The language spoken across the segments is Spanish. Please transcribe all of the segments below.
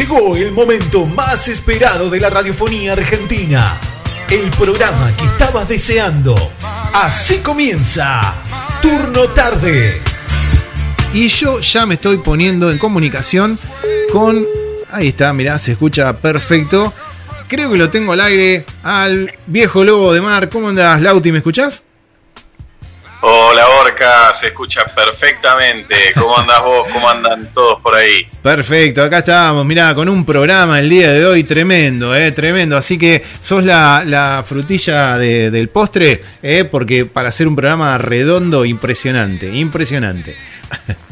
Llegó el momento más esperado de la radiofonía argentina. El programa que estabas deseando. Así comienza. Turno tarde. Y yo ya me estoy poniendo en comunicación con... Ahí está, mirá, se escucha perfecto. Creo que lo tengo al aire al viejo lobo de mar. ¿Cómo andás, Lauti? ¿Me escuchás? Hola Orca, se escucha perfectamente. ¿Cómo andás vos? ¿Cómo andan todos por ahí? Perfecto, acá estamos, mirá, con un programa el día de hoy tremendo, eh, tremendo. Así que sos la, la frutilla de- del postre, eh, porque para hacer un programa redondo, impresionante, impresionante.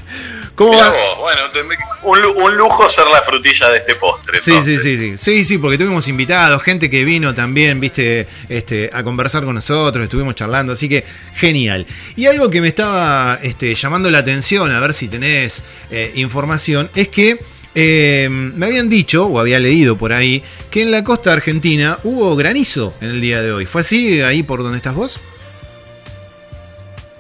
¿Cómo va? vos, bueno, te- un, lu- un lujo ser la frutilla de este postre. Sí, sí, sí, sí, sí, sí, porque tuvimos invitados, gente que vino también, viste, este, a conversar con nosotros, estuvimos charlando, así que genial. Y algo que me estaba este, llamando la atención, a ver si tenés eh, información, es que eh, me habían dicho, o había leído por ahí, que en la costa argentina hubo granizo en el día de hoy. ¿Fue así ahí por donde estás vos?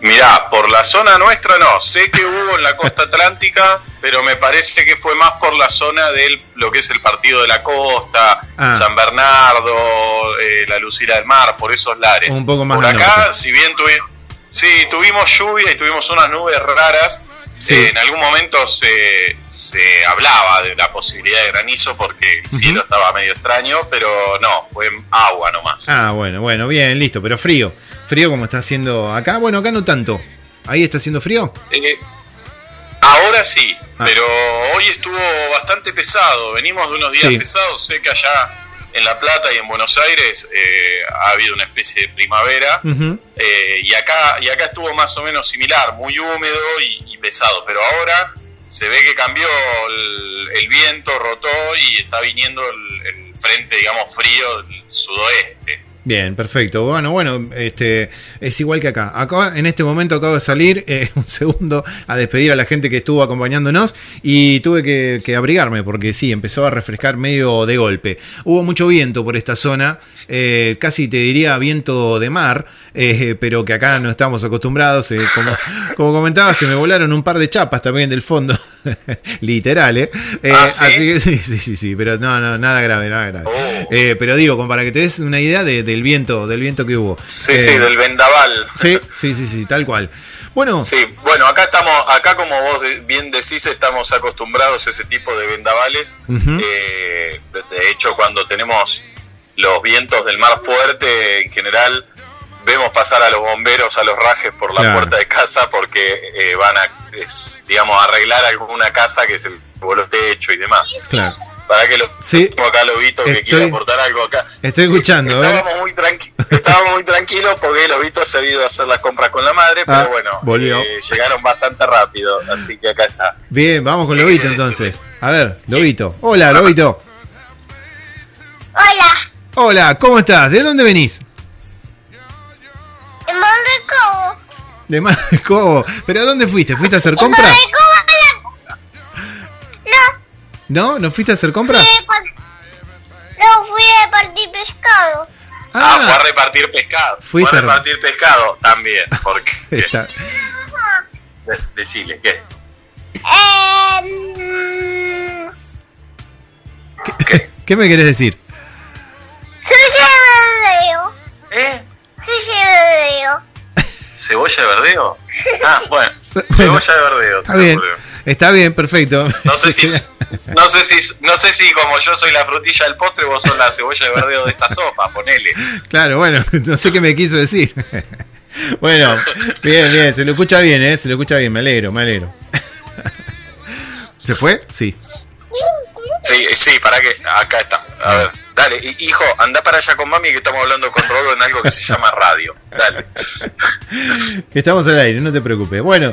Mirá, por la zona nuestra no. Sé que hubo en la costa atlántica, pero me parece que fue más por la zona de lo que es el partido de la costa, Ah. San Bernardo, eh, la Lucila del Mar, por esos lares. Un poco más Por acá, norte. si bien tuvimos, sí, tuvimos lluvia y tuvimos unas nubes raras, Sí. eh, en algún momento se, se hablaba de la posibilidad de granizo porque el cielo estaba medio extraño, pero no, fue agua nomás. Ah, bueno, bueno, bien, listo, pero frío. Frío como está haciendo acá. Bueno, acá no tanto. ¿Ahí está haciendo frío? Eh, ahora sí, Ah. pero hoy estuvo bastante pesado. Venimos de unos días Sí. pesados. Sé que allá en La Plata y en Buenos Aires eh, ha habido una especie de primavera. Eh, y acá y acá estuvo más o menos similar, muy húmedo y, y pesado. Pero ahora se ve que cambió el, el viento, rotó y está viniendo el, el frente, digamos, frío del sudoeste. Bien, perfecto. Bueno, bueno, este es igual que acá. Acá en este momento acabo de salir eh, un segundo a despedir a la gente que estuvo acompañándonos y tuve que, que abrigarme porque sí, empezó a refrescar medio de golpe. Hubo mucho viento por esta zona, eh, casi te diría viento de mar, eh, pero que acá no estamos acostumbrados. eh, como, como comentaba, se me volaron un par de chapas también del fondo, literal, ¿eh? Eh, ¿Ah, sí? Así que sí, sí, sí, sí, pero no, no, nada grave, nada grave. Oh. Eh, pero digo, como para que te des una idea de- del viento, del viento que hubo. Sí, sí, del vendaval. sí, sí, sí, sí, tal cual. Bueno, Sí, bueno, acá estamos, acá como vos bien decís, estamos acostumbrados a ese tipo de vendavales. Eh, de hecho, cuando tenemos los vientos del mar fuerte, en general vemos pasar a los bomberos a los rajes por la Claro. puerta de casa porque eh, van a, es, digamos, arreglar alguna casa que se le voló techo y demás. claro. Para que lo Sí. tengo acá Lobito que Estoy- quiere aportar algo acá. Estoy escuchando. Estábamos muy, tranqui estábamos muy tranquilos porque Lobito se ha ido a hacer las compras con la madre, pero Ah, bueno, volvió. eh, llegaron bastante rápido, así que acá está. Bien, vamos con ¿Qué Lobito entonces. A ver, Lobito. Hola, Lobito. Hola, Hola, ¿cómo estás? ¿De dónde venís? en Monrecobo. De Marco. ¿Pero a dónde fuiste? ¿Fuiste a hacer En compra? Monrecobo la... No, ¿No? ¿No fuiste a hacer compra? fui a par- no fui a partir pescado. Ah, fue a Ah, repartir pescado. Fuiste Fue a a- repartir pescado también, porque... está. De- Decile, ¿qué? Eh, ¿Qué me querés decir? Sushi verdeo. ¿Eh? Sushi verdeo. ¿Cebolla de verdeo? Ah, bueno, cebolla de verdeo. Está bien. Está bien, perfecto. No sé si, no sé si, no sé si como yo soy la frutilla del postre, vos sos la cebolla de verdeo de esta sopa, ponele. Claro, bueno, no sé qué me quiso decir. Bueno, bien, bien, se lo escucha bien, ¿eh? Se lo escucha bien, me alegro, me alegro. ¿Se fue? Sí. Sí, sí, para que acá está. A ver, dale, hi- hijo, anda para allá con mami que estamos hablando con Rodo en algo que se llama radio. Dale. Estamos al aire, no te preocupes. Bueno,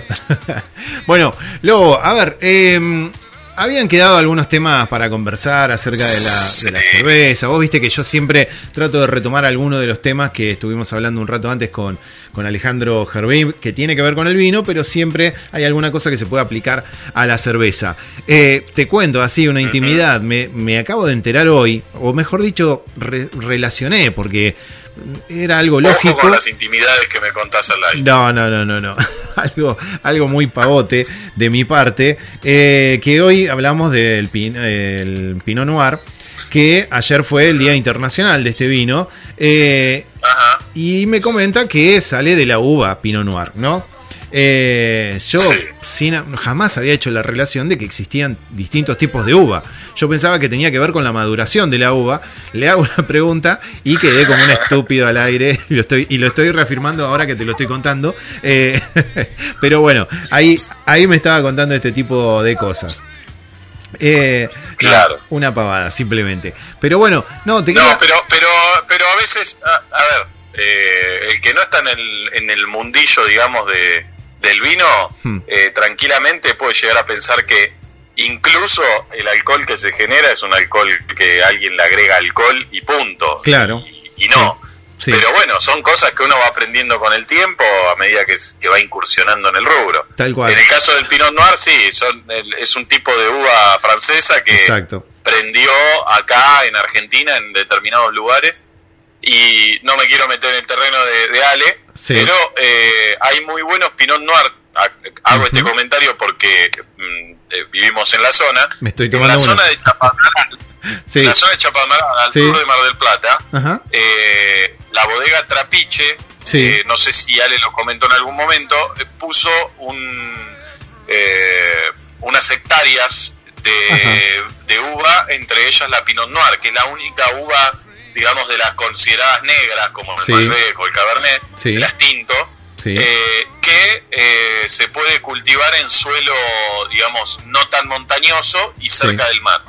bueno, Lobo, a ver, eh, habían quedado algunos temas para conversar acerca de la, de la Sí. cerveza. Vos viste que yo siempre trato de retomar algunos de los temas que estuvimos hablando un rato antes con, con Alejandro Gervin, que tiene que ver con el vino, pero siempre hay alguna cosa que se puede aplicar a la cerveza. Eh, te cuento así una intimidad, me, me acabo de enterar hoy, o mejor dicho, re- relacioné, porque era algo lógico. con las intimidades que me contás al aire. No, no, no, no, no. algo, algo muy pavote de mi parte. eh, que hoy hablamos del pin- el Pinot Noir, que ayer fue el Día Internacional de este vino. eh, Ajá. y me comenta que sale de la uva Pinot Noir, ¿no? Eh, yo sin- jamás había hecho la relación de que existían distintos tipos de uva. Yo pensaba que tenía que ver con la maduración de la uva. Le hago una pregunta y quedé como un estúpido al aire. Y lo estoy, y lo estoy reafirmando ahora que te lo estoy contando. Eh, pero bueno, ahí, ahí me estaba contando este tipo de cosas. Eh, no, Claro. una pavada, simplemente. Pero bueno, no, te quería... No, pero, pero, pero a veces, a, a ver, eh, el que no está en el, en el mundillo, digamos, de, del vino, Hmm. eh, tranquilamente puede llegar a pensar que incluso el alcohol que se genera es un alcohol que alguien le agrega alcohol y punto. Claro. Y, y no. Sí. Pero bueno, son cosas que uno va aprendiendo con el tiempo a medida que, va incursionando en el rubro. Tal cual. En el caso del Pinot Noir, sí, son, es un tipo de uva francesa que Exacto. prendió acá en Argentina en determinados lugares y no me quiero meter en el terreno de, de Ale, Sí. pero eh, hay muy buenos Pinot Noir. Ha- Hago este comentario porque mm, eh, vivimos en la zona. Me estoy en tomando la uno. zona de Chapadmalal, Sí. la zona de Chapadmalal, al Sí. sur de Mar del Plata, Ajá. eh, la bodega Trapiche, eh, no sé si Ale lo comentó en algún momento, puso un, eh, unas hectáreas de, de uva, entre ellas la Pinot Noir, que es la única uva, digamos, de las consideradas negras, como el Sí. Malbec o el Cabernet, Sí. las tinto, Sí. eh, que eh, se puede cultivar en suelo, digamos, no tan montañoso y cerca del mar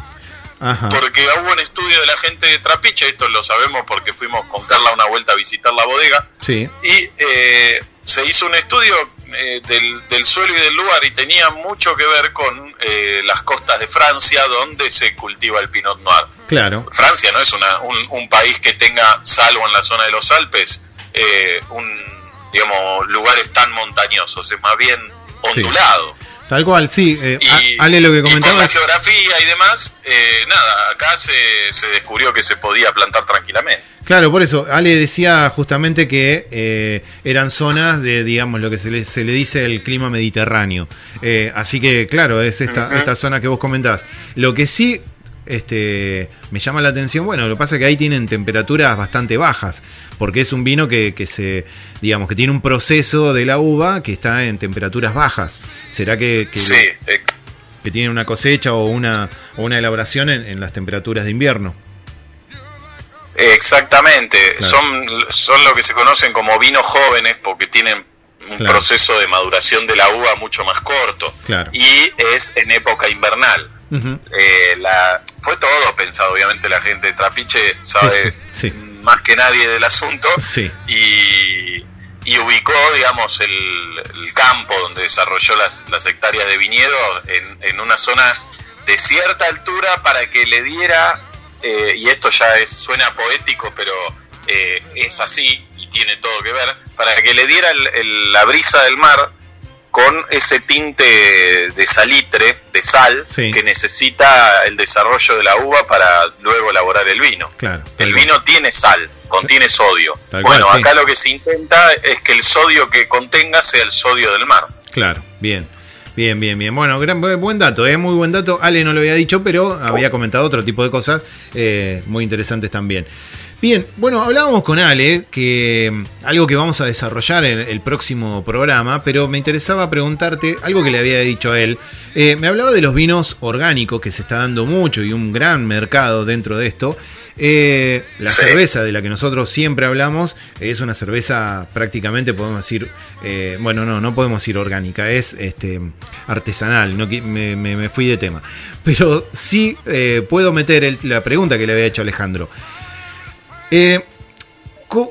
Ajá. porque hubo un estudio de la gente de Trapiche, esto lo sabemos porque fuimos con Carla una vuelta a visitar la bodega, y eh, se hizo un estudio eh, del, del suelo y del lugar y tenía mucho que ver con eh, las costas de Francia donde se cultiva el Pinot Noir. Claro. Francia no es una, un, un país que tenga, salvo en la zona de los Alpes, eh, un digamos lugares tan montañosos, es más bien ondulado. Tal cual, sí. eh, Y, Ale, lo que y por comentaba la geografía y demás, eh, nada, acá se, se descubrió que se podía plantar tranquilamente. Claro, por eso, Ale decía justamente que eh, eran zonas de, digamos, lo que se le, se le dice el clima mediterráneo. Eh, así que, claro, es esta, esta zona que vos comentás. Lo que sí este, me llama la atención, bueno, lo que pasa es que ahí tienen temperaturas bastante bajas, porque es un vino que, que se, digamos, que tiene un proceso de la uva que está en temperaturas bajas. ¿Será que, que, Sí, eh, que tiene una cosecha o una, o una elaboración en, en las temperaturas de invierno? exactamente. Claro. Son, son lo que se conocen como vinos jóvenes porque tienen un Claro. proceso de maduración de la uva mucho más corto. Claro. Y es en época invernal. Eh, la, fue todo pensado, obviamente la gente de Trapiche sabe sí, sí. Más que nadie del asunto. Sí. y, y ubicó, digamos, el, el campo donde desarrolló las, las hectáreas de viñedo en, en una zona de cierta altura para que le diera, eh, y esto ya es suena poético, pero eh, es así y tiene todo que ver, para que le diera el- el- la brisa del mar con ese tinte de salitre, de sal, Sí. que necesita el desarrollo de la uva para luego elaborar el vino. Claro. El cual. vino tiene sal, contiene sodio. Tal bueno, cual, sí. acá lo que se intenta es que el sodio que contenga sea el sodio del mar. Claro, bien. Bien, bien, bien. Bueno, gran, bu- buen dato, ¿eh? muy buen dato. Ale no lo había dicho, pero había comentado otro tipo de cosas eh, muy interesantes también. Bien, bueno, hablábamos con Ale, que mm, algo que vamos a desarrollar en el próximo programa, pero me interesaba preguntarte algo que le había dicho a él. Eh, me hablaba de los vinos orgánicos, que se está dando mucho y un gran mercado dentro de esto. Eh, la Sí. cerveza de la que nosotros siempre hablamos es una cerveza prácticamente, podemos decir, eh, bueno, no, no podemos decir orgánica, es este, artesanal, no, me, me- me fui de tema. Pero sí puedo meter el- la pregunta que le había hecho Alejandro. Eh,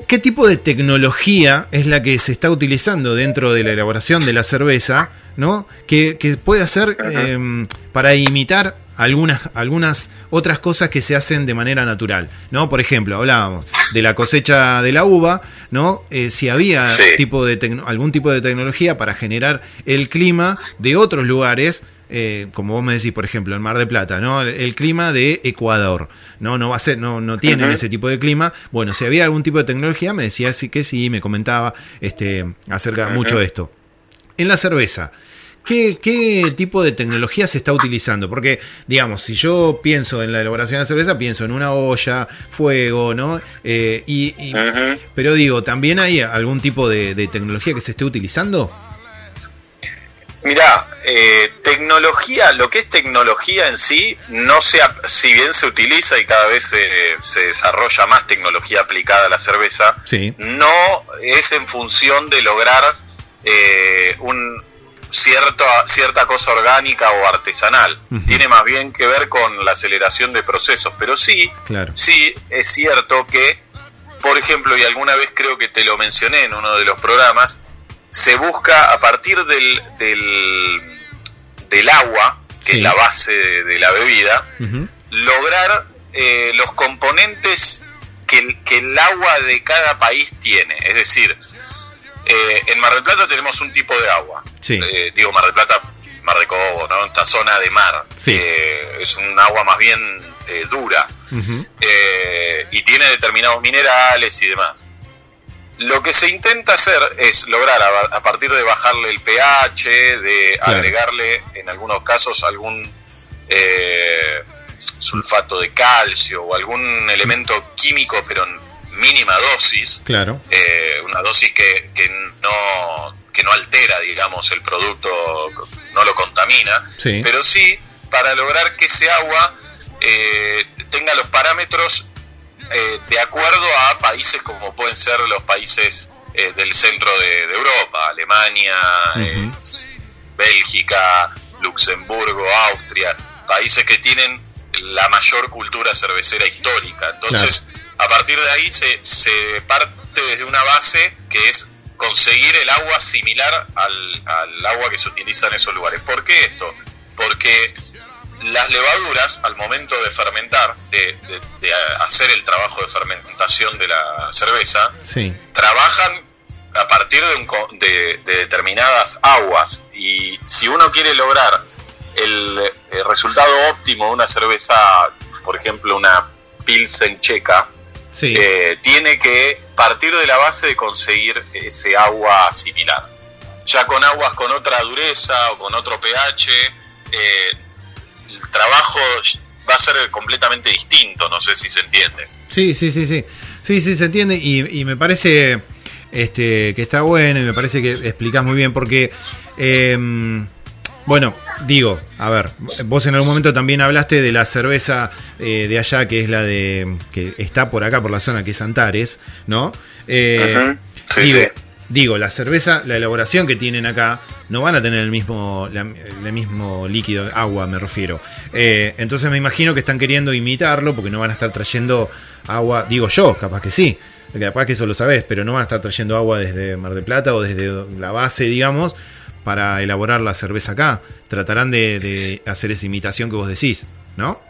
¿Qué tipo de tecnología es la que se está utilizando dentro de la elaboración de la cerveza, ¿no? Que, que puede hacer eh, para imitar algunas, algunas otras cosas que se hacen de manera natural, ¿no? Por ejemplo, hablábamos de la cosecha de la uva, ¿no? Eh, si había Sí. tipo de algún tipo de tecnología para generar el clima de otros lugares eh, como vos me decís, por ejemplo, en Mar de Plata, ¿no? El, clima de Ecuador, ¿no? No va a ser, no, no tienen ese tipo de clima. Bueno, si había algún tipo de tecnología, me decía sí que sí, me comentaba este, acerca mucho de esto. En la cerveza, ¿Qué, ¿Qué, tipo de tecnología se está utilizando? Porque, digamos, si yo pienso en la elaboración de cerveza, pienso en una olla, fuego, ¿no? Eh, y, Pero digo, ¿también hay algún tipo de, tecnología que se esté utilizando? Mirá, eh, tecnología, lo que es tecnología en sí, no se, si bien se utiliza y cada vez se, se desarrolla más tecnología aplicada a la cerveza, no es en función de lograr eh, un, cierta, cierta cosa orgánica o artesanal. Tiene más bien que ver con la aceleración de procesos. Pero sí, sí es cierto que, por ejemplo, y alguna vez creo que te lo mencioné en uno de los programas, se busca a partir del, del, agua, que es la base de, la bebida, lograr eh, los componentes que, que el agua de cada país tiene. Es decir, eh, en Mar del Plata tenemos un tipo de agua. Eh, digo Mar del Plata, Mar de Cobo, ¿no? Esta zona de mar. Eh, es un agua más bien dura. y tiene determinados minerales y demás. Lo que se intenta hacer es lograr, a, partir de bajarle el pH, de agregarle en algunos casos algún sulfato de calcio o algún elemento químico, pero mínima dosis, claro. Eh, una dosis que, que, no, que no altera, digamos, el producto, no lo contamina, pero sí para lograr que ese agua eh, tenga los parámetros eh, de acuerdo a países como pueden ser los países del centro de, Europa, Alemania, Bélgica, Luxemburgo, Austria, países que tienen la mayor cultura cervecera histórica. Entonces, a partir de ahí se, se parte desde una base que es conseguir el agua similar al, al, agua que se utiliza en esos lugares. ¿Por qué esto? Porque las levaduras, al momento de fermentar, de, de, hacer el trabajo de fermentación de la cerveza, trabajan a partir de, un, de, determinadas aguas. Y si uno quiere lograr el, el resultado óptimo de una cerveza, por ejemplo, una Pilsen checa, eh, tiene que partir de la base de conseguir ese agua similar. Ya con aguas con otra dureza o con otro pH, eh, el trabajo va a ser completamente distinto, no sé si se entiende. Sí, sí, sí, sí. Sí, sí, se entiende y, me parece este, que está bueno y me parece que explicas muy bien porque... Eh, bueno, digo, a ver, vos en algún momento también hablaste de la cerveza eh, de allá, que es la de. que está por acá, por la zona, que es Antares, ¿no? Eh, digo, digo, la cerveza, la elaboración que tienen acá, no van a tener el mismo, el mismo líquido, agua me refiero. Eh, entonces me imagino que están queriendo imitarlo, porque no van a estar trayendo agua, digo yo, capaz que sí. Capaz que eso lo sabés, pero no van a estar trayendo agua desde Mar del Plata o desde la base, digamos, para elaborar la cerveza acá. Tratarán de, hacer esa imitación que vos decís, ¿no?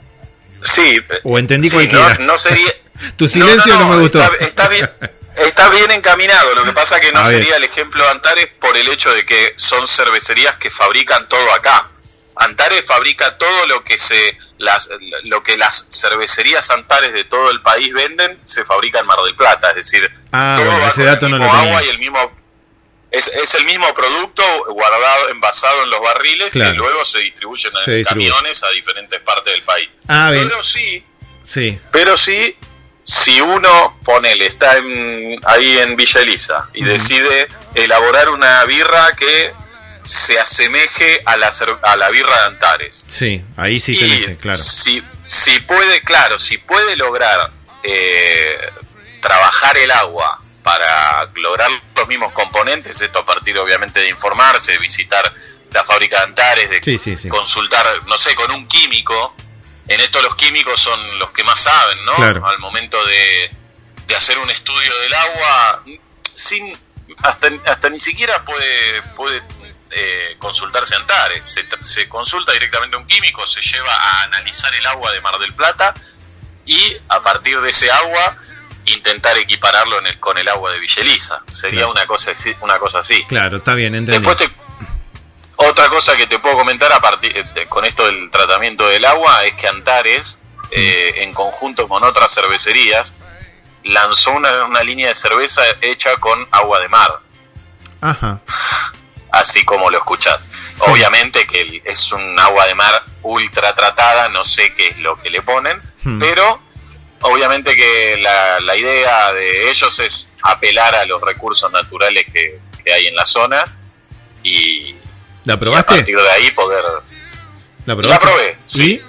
Sí. O entendí sí, No, sería... tu silencio no, me gustó. Está, bien, está bien encaminado. Lo que pasa que no sería el ejemplo de Antares por el hecho de que son cervecerías que fabrican todo acá. Antares fabrica todo lo que se las, lo que las cervecerías Antares de todo el país venden se fabrica en Mar del Plata, es decir, ah, todo ese dato no lo agua y el mismo es, el mismo producto guardado, envasado en los barriles que luego se distribuyen en camiones a diferentes partes del país. Ah, pero sí, sí, pero sí, si uno, ponele, está ahí en Villa Elisa y decide elaborar una birra que se asemeje a la, a la birra de Antares. Sí, ahí sí tenés, claro. Si, si puede, claro, si puede lograr eh, trabajar el agua para lograr los mismos componentes, esto a partir obviamente de informarse, de visitar la fábrica de Antares, de consultar, no sé, con un químico, en esto los químicos son los que más saben, ¿no? Al momento de, de, hacer un estudio del agua, sin hasta, hasta ni siquiera puede, puede eh, consultarse Antares, se, se consulta directamente a un químico, se lleva a analizar el agua de Mar del Plata y a partir de ese agua intentar equipararlo en el, con el agua de Villeliza. Sería una cosa una cosa así. Claro, está bien, entendí. Después te, Otra cosa que te puedo comentar a partir de- con esto del tratamiento del agua es que Antares, eh, en conjunto con otras cervecerías, lanzó una, una línea de cerveza hecha con agua de mar, Ajá. así como lo escuchás. Obviamente que es un agua de mar ultra tratada, no sé qué es lo que le ponen, Hmm. pero obviamente que la, la idea de ellos es apelar a los recursos naturales que, que hay en la zona y, ¿La y a probaste? partir de ahí poder ¿La La probé, sí.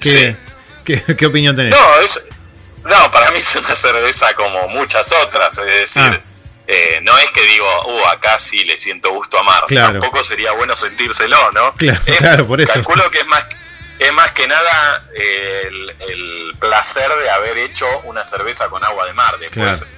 ¿Qué, qué, qué opinión tenés? No, es, no, para mí es una cerveza como muchas otras, es decir, Ah. eh, no es que digo, uh, acá sí le siento gusto a mar, Claro. tampoco sería bueno sentírselo, ¿no? Claro, Es- claro, por eso. Calculo que es más, es más que nada eh, el, el placer de haber hecho una cerveza con agua de mar. Después, Claro.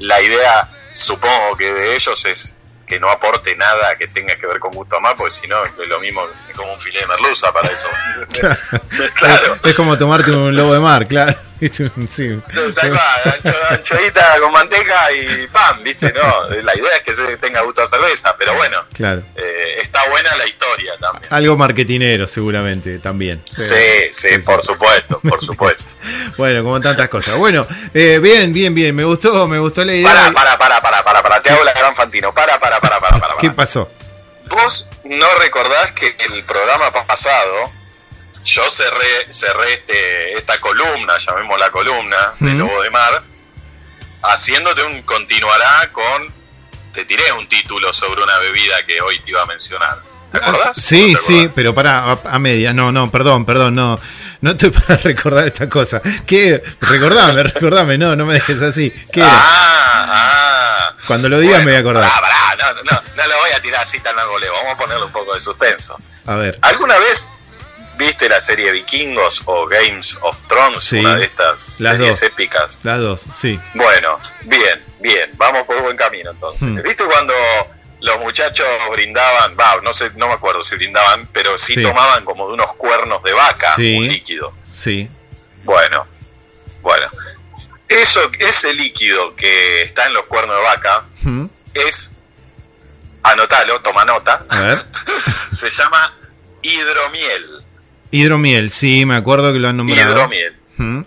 la idea, supongo que de ellos es que no aporte nada que tenga que ver con gusto a mar, porque si no es lo mismo como un filete de merluza para eso. claro. Es, es como tomarte un lobo de mar, claro. Sí. Tal cual, ancho- anchoita con manteca y pan, ¿viste? No, la idea es que se tenga gusto a cerveza, pero bueno, Claro. eh, está buena la historia también. Algo marketinero, seguramente, también. Sí, sí, por supuesto, por supuesto. Bueno, como tantas cosas. Bueno, eh, bien, bien, bien. Me gustó, me gustó la idea. Para, para, para, para, para, para, te hago la gran Fantino. Para, para, para, para, para. ¿Qué para. pasó? Vos no recordás que el programa pasado yo cerré, cerré este, esta columna, llamémosla columna, de Mm. Lobo de Mar, haciéndote un continuará con. Te tiré un título sobre una bebida que hoy te iba a mencionar. ¿Te acordás? Sí, ¿No te sí, acordás? pero para a, a media. No, no, perdón, perdón, no. No estoy para recordar esta cosa. ¿Qué? Recordame, recordame, no, no me dejes así. ¿Qué era? Ah, ah. Cuando lo digas me voy a acordar. Pará, pará, no, no, no lo voy a tirar así tan al voleo. Vamos a ponerle un poco de suspenso. A ver. ¿Alguna vez viste la serie Vikingos o Games of Thrones? Sí, Una de estas las series dos. épicas. Las dos, sí. Bueno, bien, bien. Vamos por buen camino entonces. Hmm. ¿Viste cuando los muchachos brindaban? Va, no sé, no me acuerdo si brindaban, pero sí, Sí. tomaban como de unos cuernos de vaca Sí. un líquido. Sí. Bueno, bueno. Eso, ese líquido que está en los cuernos de vaca Mm, es, anotalo, toma nota, A ver. se llama hidromiel. Hidromiel, sí, me acuerdo que lo han nombrado. Hidromiel. Mm,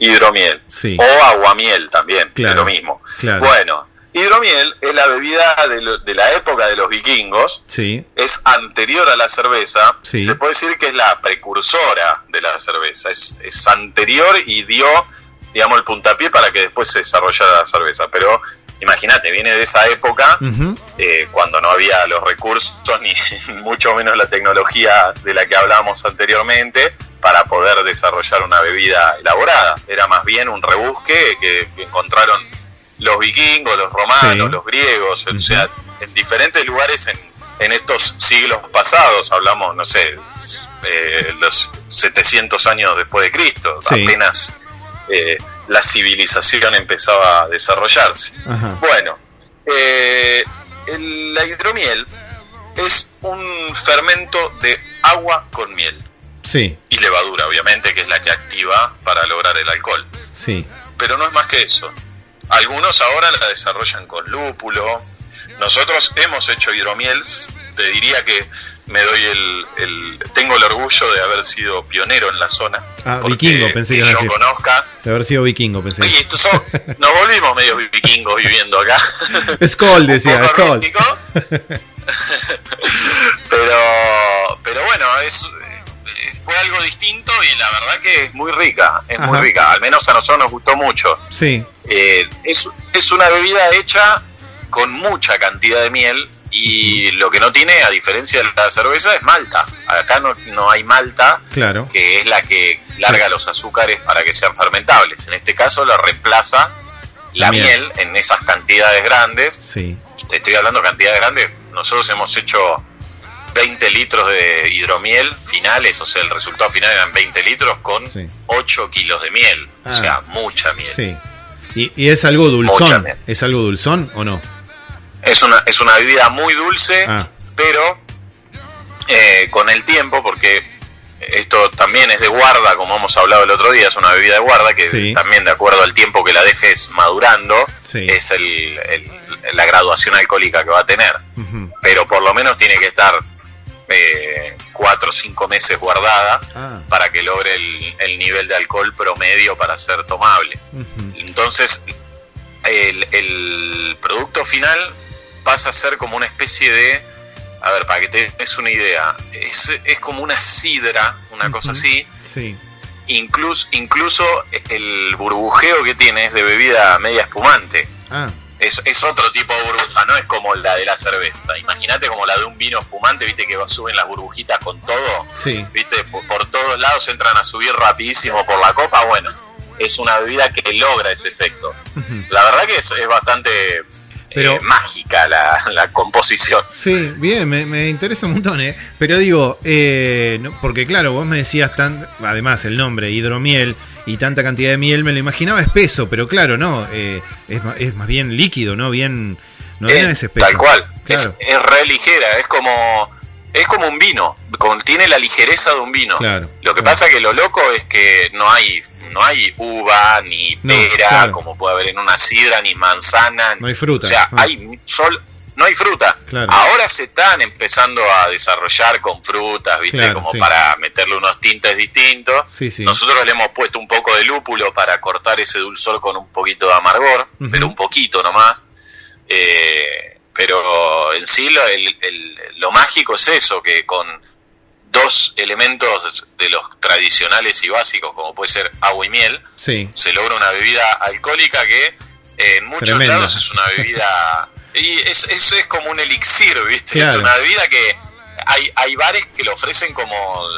Hidromiel. Sí. O aguamiel también, Claro, es lo mismo. claro. Bueno, hidromiel es la bebida de, lo- de la época de los vikingos, Sí, es anterior a la cerveza, Sí. se puede decir que es la precursora de la cerveza, es, es anterior y dio, digamos, el puntapié para que después se desarrollara la cerveza. Pero imagínate, viene de esa época eh, cuando no había los recursos ni mucho menos la tecnología de la que hablábamos anteriormente para poder desarrollar una bebida elaborada. Era más bien un rebusque que, que encontraron los vikingos, los romanos, Sí. los griegos, o sea, en diferentes lugares en, en estos siglos pasados, hablamos, no sé, eh, los 700 años después de Cristo, Sí. apenas eh, la civilización empezaba a desarrollarse. Bueno, eh, el- la hidromiel es un fermento de agua con miel Sí, y levadura, obviamente, que es la que activa para lograr el alcohol. sí. Pero no es más que eso. Algunos ahora la desarrollan con lúpulo. Nosotros hemos hecho hidromiel. Te diría que me doy el, el- tengo el orgullo de haber sido pionero en la zona. Ah, vikingo, pensé que que yo conozca. De haber sido vikingo, pensé. Oye, estos son- nos volvimos medio vikingos viviendo acá. Skoll decía, Skoll. pero pero bueno es, fue algo distinto y la verdad que es muy rica es muy rica al menos a nosotros nos gustó mucho Sí, Eh, es, es una bebida hecha con mucha cantidad de miel y lo que no tiene a diferencia de la cerveza es malta acá no, no hay malta claro. que es la que larga los azúcares para que sean fermentables en este caso la reemplaza la La miel. miel en esas cantidades grandes Sí, te estoy hablando de cantidades grandes, nosotros hemos hecho 20 litros de hidromiel finales, o sea, el resultado final eran 20 litros con Sí. 8 kilos de miel, Ah. o sea, mucha miel. sí. ¿Y, y es algo dulzón? ¿Es algo dulzón o no? Es una, es una bebida muy dulce, Ah. pero eh, con el tiempo, porque esto también es de guarda, como hemos hablado el otro día, es una bebida de guarda que Sí. también de acuerdo al tiempo que la dejes madurando, Sí. es el, el- la graduación alcohólica que va a tener. Pero por lo menos tiene que estar eh, cuatro o cinco meses guardada Ah. para que logre el, el nivel de alcohol promedio para ser tomable. Entonces, el, el producto final pasa a ser como una especie de, a ver, para que te des una idea, es, es como una sidra, una cosa así, Sí. incluso, incluso el burbujeo que tiene es de bebida media espumante. Ah, Es, es otro tipo de burbuja, no es como la de la cerveza. Imagínate como la de un vino espumante, viste que suben las burbujitas con todo, sí. viste, por, por todos lados entran a subir rapidísimo por la copa. Bueno, es una bebida que logra ese efecto. La verdad que es, es bastante Pero- eh, mágica la, la composición. Sí, bien, me, me interesa un montón, ¿eh? Pero digo, eh, no- porque claro, vos me decías, tan, además el nombre, hidromiel, y tanta cantidad de miel, me lo imaginaba espeso, pero claro, no, eh, es, es más bien líquido, ¿no? Bien, no Eh, es espeso. tal cual, Claro, es, es re ligera, es como es como un vino, con- tiene la ligereza de un vino. Claro, Lo que claro. pasa que lo loco es que no hay no hay uva ni pera como puede haber en una sidra ni manzana. No hay fruta, O sea, ah. hay sol no hay fruta. Claro. Ahora se están empezando a desarrollar con frutas, ¿viste? Claro, como sí. para meterle unos tintes distintos. Sí, sí. Nosotros le hemos puesto un poco de lúpulo para cortar ese dulzor con un poquito de amargor, pero un poquito nomás. Eh, pero en sí lo, el- el- lo mágico es eso, que con dos elementos de los tradicionales y básicos, como puede ser agua y miel, se logra una bebida alcohólica que en muchos Tremenda. lados es una bebida... y es, eso es como un elixir, ¿viste? Es una bebida que hay, hay bares que lo ofrecen como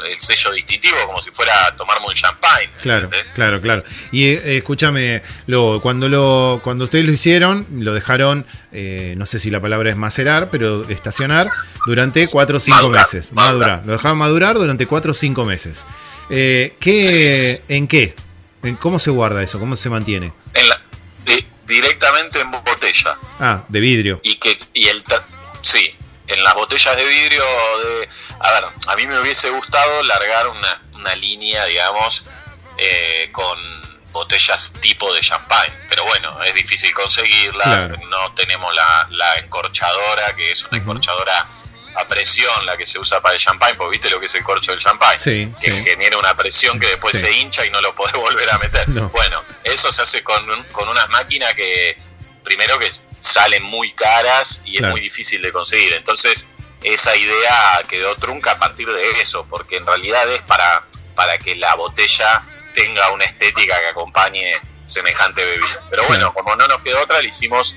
el sello distintivo, como si fuera a tomarme un champagne. claro, ¿entendés? claro, claro. Y eh, escúchame, lo, cuando lo cuando ustedes lo hicieron, lo dejaron, eh, no sé si la palabra es macerar, pero estacionar durante 4 o 5 Madurar, meses. madurar. Madurar. Lo dejaron madurar durante 4 o 5 meses. Eh, ¿qué, Sí. ¿En qué? ¿En ¿Cómo se guarda eso? ¿Cómo se mantiene? En la- di- directamente en botella. Ah, de vidrio. y que y el sí en las botellas de vidrio de a ver a mí me hubiese gustado largar una, una línea digamos eh, con botellas tipo de champagne pero bueno es difícil conseguirlas Claro. no tenemos la, la encorchadora que es una encorchadora a presión la que se usa para el champagne porque viste lo que es el corcho del champagne Sí, que sí. genera una presión que después Sí. se hincha y no lo podés volver a meter No. bueno eso se hace con, con unas máquinas que primero que salen muy caras y es muy difícil de conseguir. Entonces, esa idea quedó trunca a partir de eso, porque en realidad es para, para que la botella tenga una estética que acompañe semejante bebida. Pero bueno, Claro. como no nos quedó otra, le hicimos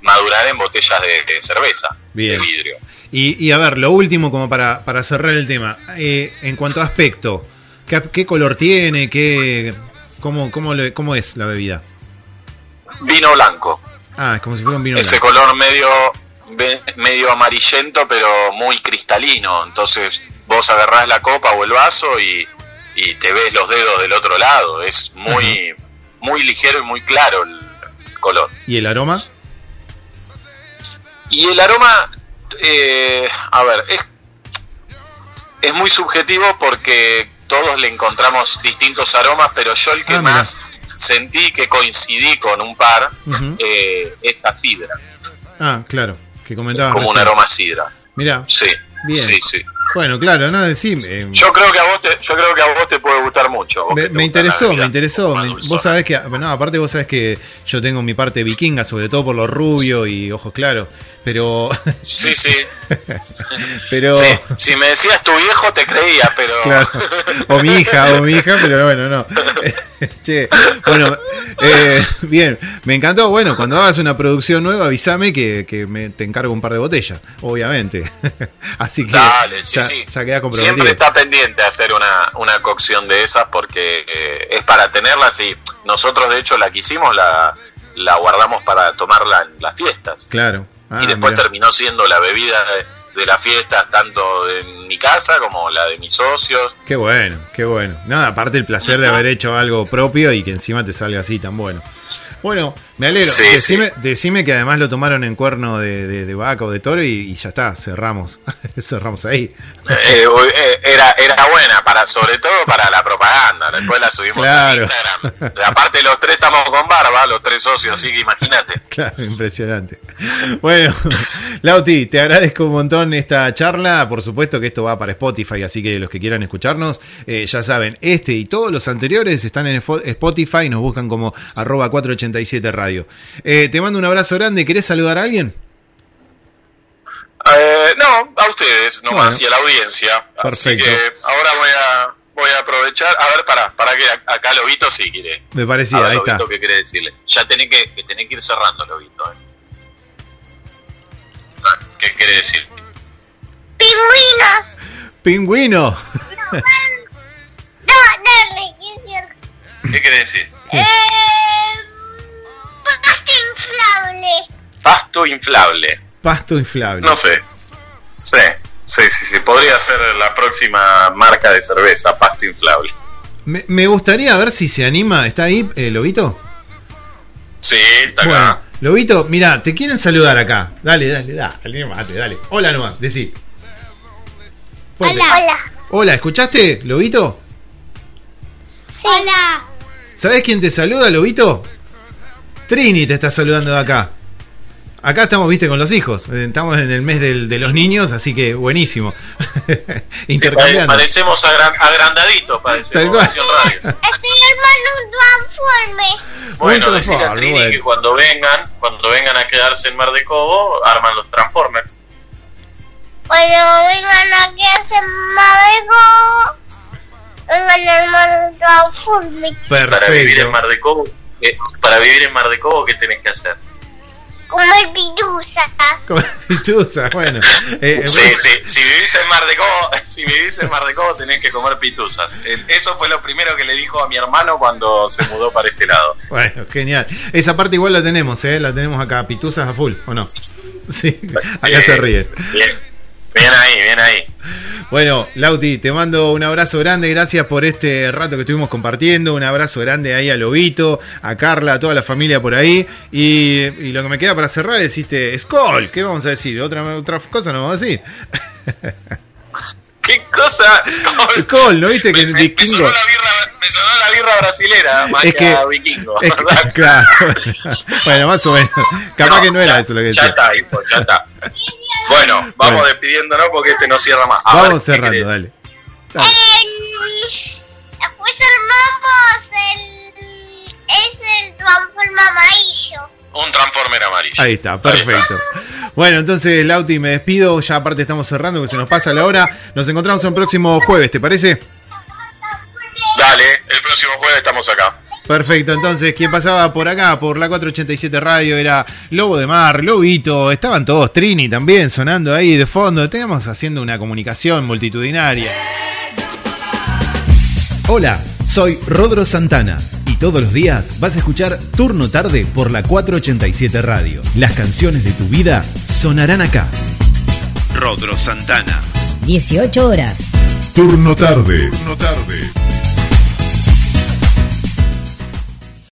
madurar en botellas de, de cerveza, Bien. de vidrio. Y, y a ver, lo último como para, para cerrar el tema. Eh, en cuanto a aspecto, ¿qué, qué color tiene? ¿Qué, cómo, cómo, le- ¿Cómo es la bebida? Vino blanco, Ah, es como si fuera un vino ese blanco. color medio, medio amarillento, pero muy cristalino. Entonces, vos agarrás la copa o el vaso y, y te ves los dedos del otro lado. Es muy, muy ligero y muy claro el color. ¿Y el aroma? Y el aroma, eh, a ver, es, es muy subjetivo porque todos le encontramos distintos aromas, pero yo el que Ah, mira. más sentí que coincidí con un par eh, es a sidra, Ah, claro, que comentabas como un aroma a sidra. Mirá, Sí, Bien. sí, sí. bueno, claro, no, sí, eh, Yo creo que a vos te, yo creo que a vos te puede gustar mucho. me, interesó, me interesó. Me- vos sabés que, no, aparte vos sabés que yo tengo mi parte vikinga, sobre todo por lo rubio y ojos claros, pero, Sí, sí. pero, Sí, Si me decías tu viejo te creía, pero Claro. O mi hija, o mi hija, pero bueno, no. che, bueno, eh, bien, me encantó. Bueno, cuando hagas una producción nueva, avísame que, que me, te encargo un par de botellas, obviamente. Así que Dale, sí, ya, sí. ya queda comprometido. Siempre está pendiente hacer una, una cocción de esas porque eh, es para tenerlas y nosotros de hecho la que hicimos la, la guardamos para tomarla en las fiestas. Claro. Ah, y después terminó siendo la bebida de, de las fiestas tanto de mi casa como la de mis socios. Qué bueno, qué bueno. Nada, aparte el placer de haber hecho algo propio y que encima te salga así tan bueno. Bueno, me alegro. Sí, decime, decime que además lo tomaron en cuerno de, de, de vaca o de toro y, y ya está, cerramos. cerramos ahí. Eh, eh, era, era buena, para sobre todo para la propaganda. Después la subimos Claro. en Instagram. Aparte, los tres estamos con barba, los tres socios, así que imagínate. Claro, impresionante. Bueno, Lauti, te agradezco un montón esta charla. Por supuesto que esto va para Spotify, así que los que quieran escucharnos, eh, ya saben, este y todos los anteriores están en Spotify, nos buscan como arroba 487 radio. Eh, te mando un abrazo grande, ¿querés saludar a alguien? Eh, no, a ustedes nomás Bueno. y a la audiencia. Así Perfecto. que ahora voy a, voy a aprovechar. A ver, para, para que acá Lobito sí quiere. Me A parecía, ver, ahí está. ¿qué quiere decirle? Ya tenés que, que tenés que ir cerrando, Lobito. eh. Ah, ¿Qué quiere decir? Pingüinos. Pingüino. No, dale, ¿qué quiere decir? Eh, pasto inflable. Pasto inflable. Pasto inflable. No sé. Sí, sí, sí, sí. Podría ser la próxima marca de cerveza, pasto inflable. Me, me gustaría ver si se anima. ¿Está ahí, eh, Lobito? Sí, está Bueno, acá. Lobito, mira, te quieren saludar acá. Dale, dale, dale, mate, dale. Hola nomás, decí. Fuerte. Hola. Hola. Hola, ¿escuchaste, Lobito? Hola. ¿Sabés quién te saluda, Lobito? Trini te está saludando de acá. Acá estamos, viste, con los hijos. Eh, Estamos en el mes del- de los niños, así que buenísimo. Intercambiando. parecemos agran- agrandaditos, parecemos. Estoy armando un transforme. Bueno, Un decirle a Trini bueno. que cuando vengan, cuando vengan a quedarse en Mar de Cobo, arman los Transformers. Cuando vengan a hacer Marego, vengan a armar un transforme. Para vivir en. Mar de Cobo, eh, para vivir en Mar de Cobo, ¿qué tenés que hacer? Comer pituzas. Como pituza, bueno. Eh, Sí, bueno, sí, si vivís en Mar de Cobo, si vivís en Mar de Cobo tenés que comer pituzas. Eh, Eso fue lo primero que le dijo a mi hermano cuando se mudó para este lado. Bueno, genial. Esa parte igual la tenemos, ¿eh? La tenemos acá, pituzas a full, ¿o no? Sí, acá se Eh, ríe. Bien, bien ahí, bien ahí. Bueno, Lauti, te mando un abrazo grande, gracias por este rato que estuvimos compartiendo, un abrazo grande ahí a Lobito, a Carla, a toda la familia por ahí, y, y lo que me queda para cerrar es, Skoll, ¿qué vamos a decir? ¿Otra, otra cosa no vamos a decir? ¿Qué cosa? Skol. Skoll, ¿no viste que Me, me- me sonó la birra, me sonó la birra brasilera, más Es que, vikingo. Es que- claro, bueno, más o menos, capaz que no era ya- eso lo que Ya decía. está, hijo, ya está. Bueno, vamos Bueno. despidiéndonos porque este no cierra más. A Vamos ¿qué cerrando, querés? dale. Dale. Eh, después armamos el... Es el transforme amarillo. Un Transformer amarillo. Ahí está, perfecto. Bueno, entonces, Lauti, me despido. Ya aparte estamos cerrando, que se nos pasa la hora. Nos encontramos el próximo jueves, ¿te parece? Dale, el próximo jueves estamos acá. Perfecto, entonces, quien pasaba por acá, por la 487 Radio, era Lobo de Mar, Lobito, estaban todos, Trini también sonando ahí de fondo. Teníamos haciendo una comunicación multitudinaria. Hola, soy Rodro Santana y todos los días vas a escuchar Turno Tarde por la 487 Radio. Las canciones de tu vida sonarán acá. Rodro Santana. 18 horas. Turno tarde. Turno tarde.